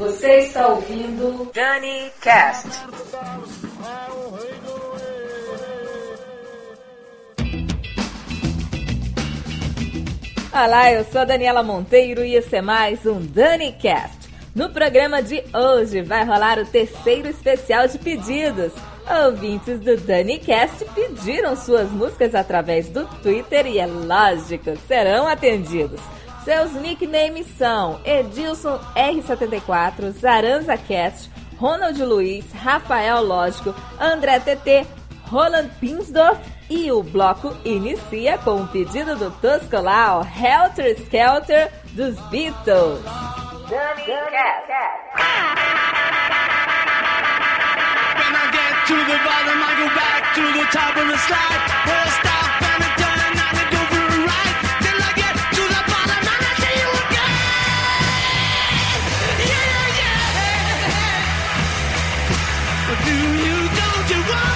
Você está ouvindo Dani Cast. Olá, eu sou Daniela Monteiro e esse é mais um Dani Cast. No programa de hoje vai rolar o terceiro especial de pedidos. Ouvintes do Dani Cast pediram suas músicas através do Twitter e é lógico, serão atendidos. Seus nicknames são Edilson R74, Zaranza Cast, Ronald Luiz, Rafael Lógico, André TT, Roland Pinsdorf e o bloco inicia com o pedido do Toscolau, Helter Skelter dos Beatles. I get to the bottom, I go back to the top of the slide. Do you, don't you want?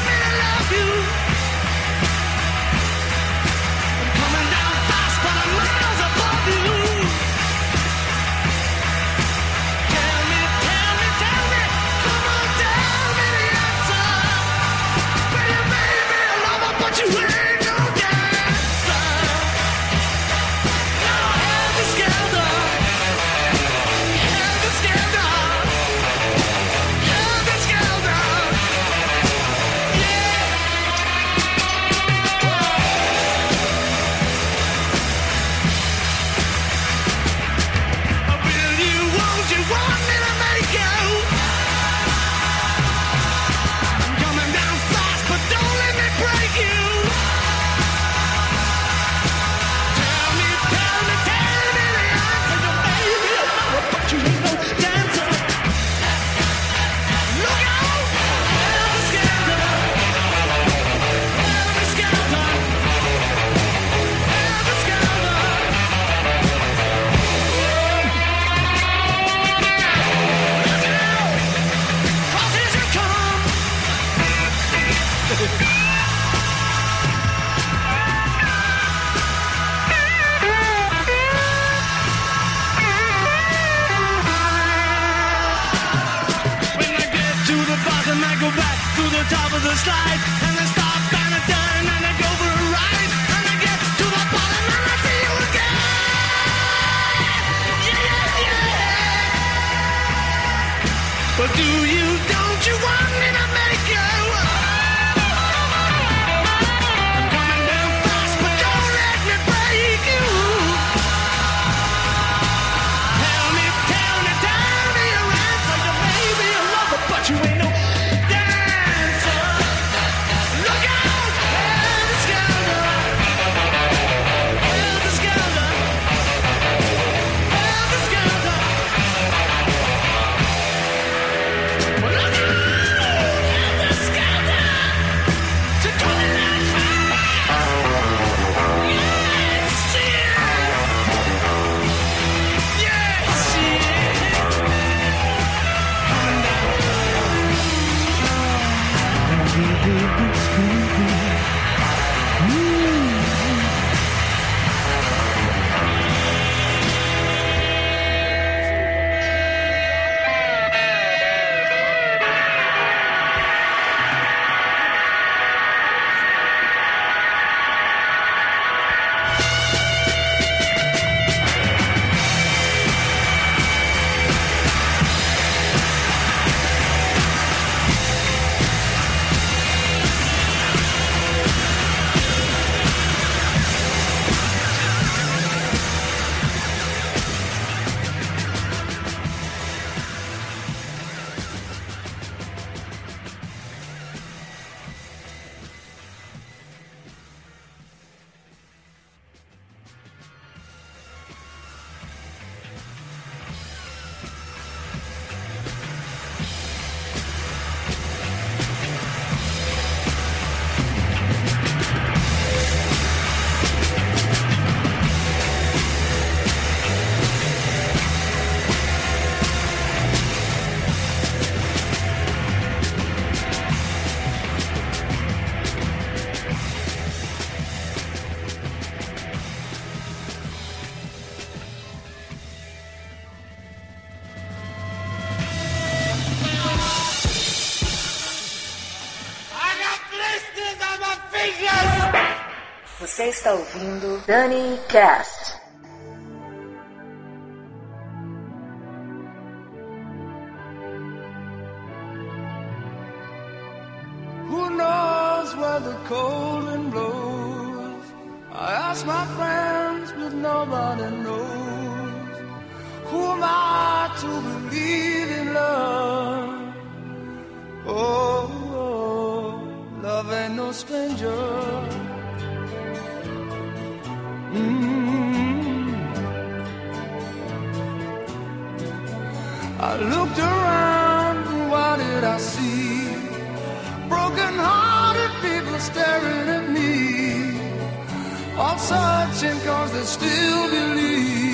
está ouvindo Dani Cast. Who knows where the cold wind blows? I ask my friends, but nobody knows. Who am I to believe in love? Oh, oh love ain't no stranger. I looked around, and what did I see? Broken hearted people staring at me, all searching cause they still believe.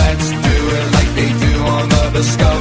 let's do it like they do on the Biscayne.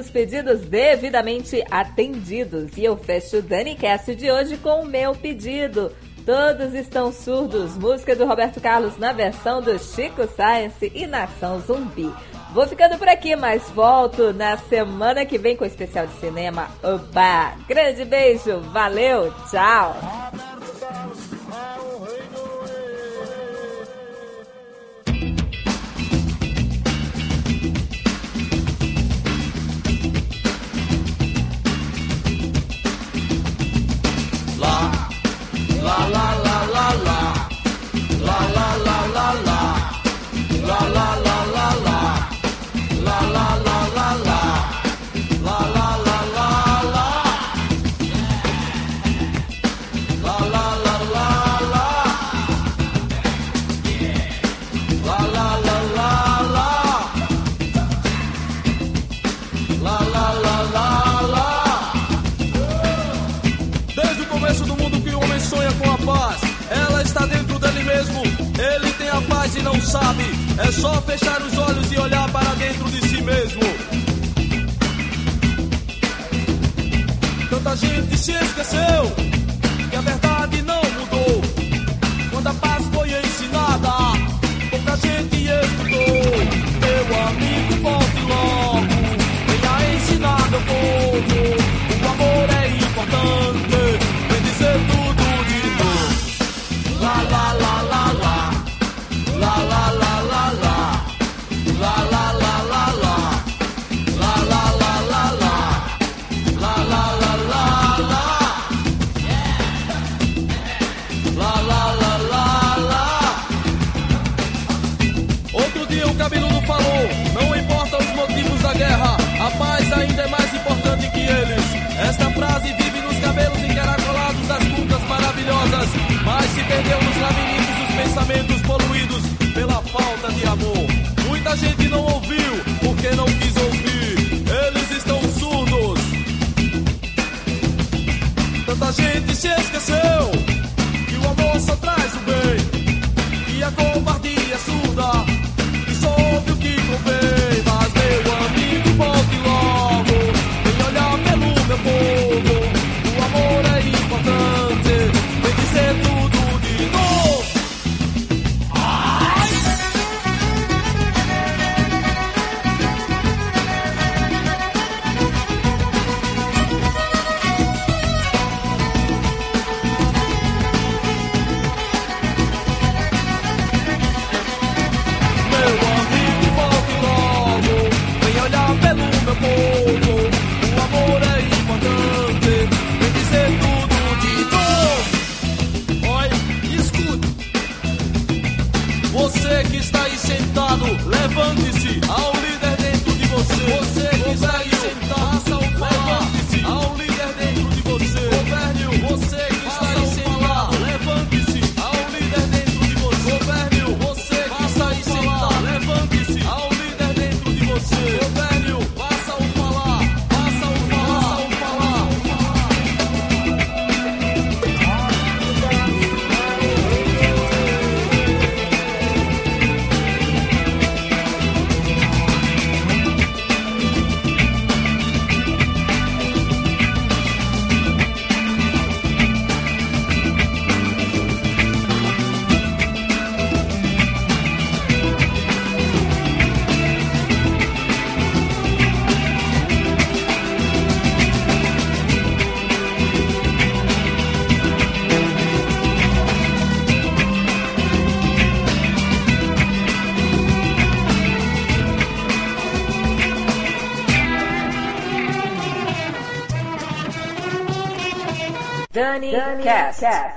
Os pedidos devidamente atendidos. E eu fecho o DaniCast de hoje com o meu pedido. Todos estão surdos. Música do Roberto Carlos na versão do Chico Science e Nação Zumbi. Vou ficando por aqui, mas volto na semana que vem com o especial de cinema. Oba! Grande beijo, valeu, tchau! É só fechar os olhos e olhar para dentro de si mesmo. Tanta gente se esqueceu Tanta gente se esqueceu. success